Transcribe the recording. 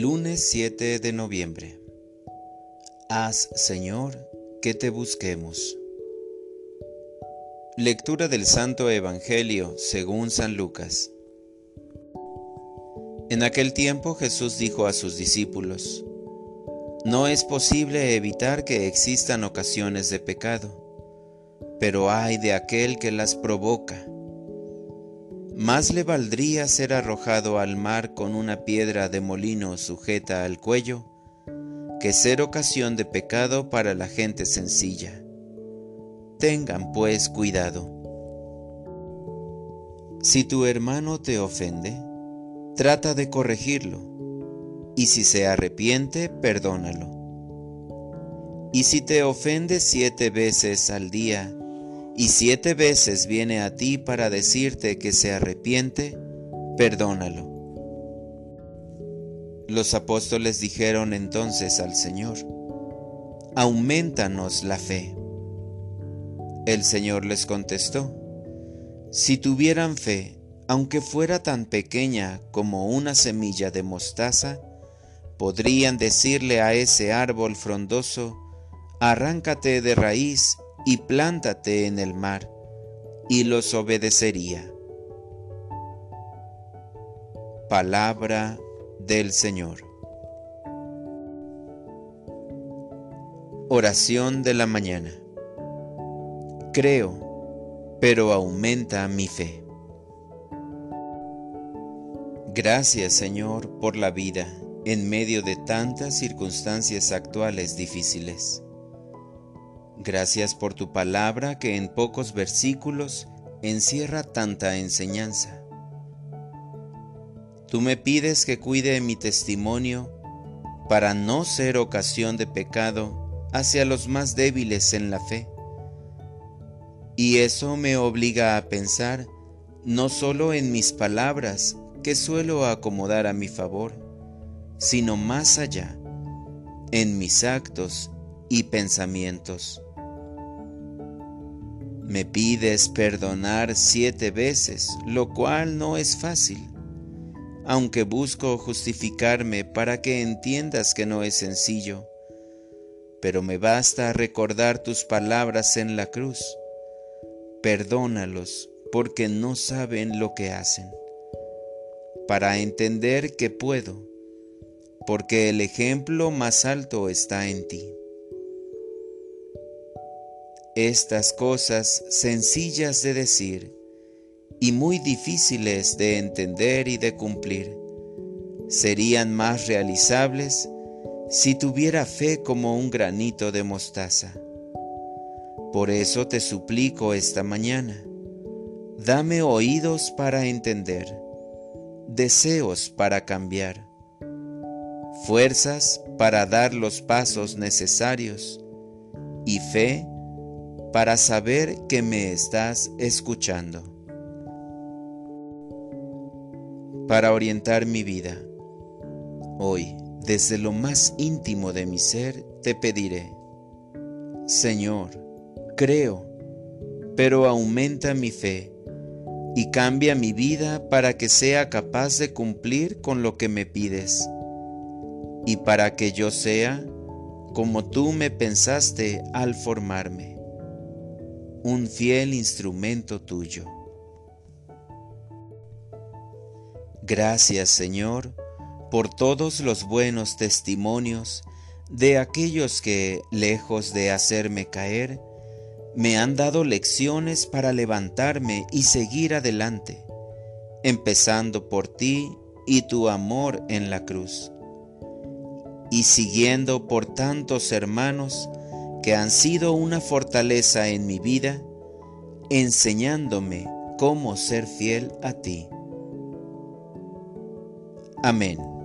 Lunes 7 de noviembre. Haz, Señor, que te busquemos. Lectura del Santo Evangelio según San Lucas. En aquel tiempo Jesús dijo a sus discípulos, No es posible evitar que existan ocasiones de pecado, pero hay de aquel que las provoca más le valdría ser arrojado al mar con una piedra de molino sujeta al cuello que ser ocasión de pecado para la gente sencilla. Tengan pues cuidado. Si tu hermano te ofende, trata de corregirlo, y si se arrepiente, perdónalo. Y si te ofende siete veces al día, y siete veces viene a ti para decirte que se arrepiente, perdónalo. Los apóstoles dijeron entonces al Señor, aumentanos la fe. El Señor les contestó, si tuvieran fe, aunque fuera tan pequeña como una semilla de mostaza, podrían decirle a ese árbol frondoso, arráncate de raíz y plántate en el mar, y los obedecería. Palabra del Señor. Oración de la mañana. Creo, pero aumenta mi fe. Gracias Señor por la vida en medio de tantas circunstancias actuales difíciles. Gracias por tu palabra que en pocos versículos encierra tanta enseñanza. Tú me pides que cuide mi testimonio para no ser ocasión de pecado hacia los más débiles en la fe. Y eso me obliga a pensar no solo en mis palabras que suelo acomodar a mi favor, sino más allá, en mis actos y pensamientos. Me pides perdonar siete veces, lo cual no es fácil, aunque busco justificarme para que entiendas que no es sencillo. Pero me basta recordar tus palabras en la cruz. Perdónalos porque no saben lo que hacen. Para entender que puedo, porque el ejemplo más alto está en ti. Estas cosas sencillas de decir y muy difíciles de entender y de cumplir serían más realizables si tuviera fe como un granito de mostaza. Por eso te suplico esta mañana, dame oídos para entender, deseos para cambiar, fuerzas para dar los pasos necesarios y fe para saber que me estás escuchando. Para orientar mi vida, hoy, desde lo más íntimo de mi ser, te pediré, Señor, creo, pero aumenta mi fe y cambia mi vida para que sea capaz de cumplir con lo que me pides y para que yo sea como tú me pensaste al formarme un fiel instrumento tuyo. Gracias Señor por todos los buenos testimonios de aquellos que, lejos de hacerme caer, me han dado lecciones para levantarme y seguir adelante, empezando por ti y tu amor en la cruz, y siguiendo por tantos hermanos que han sido una fortaleza en mi vida, enseñándome cómo ser fiel a ti. Amén.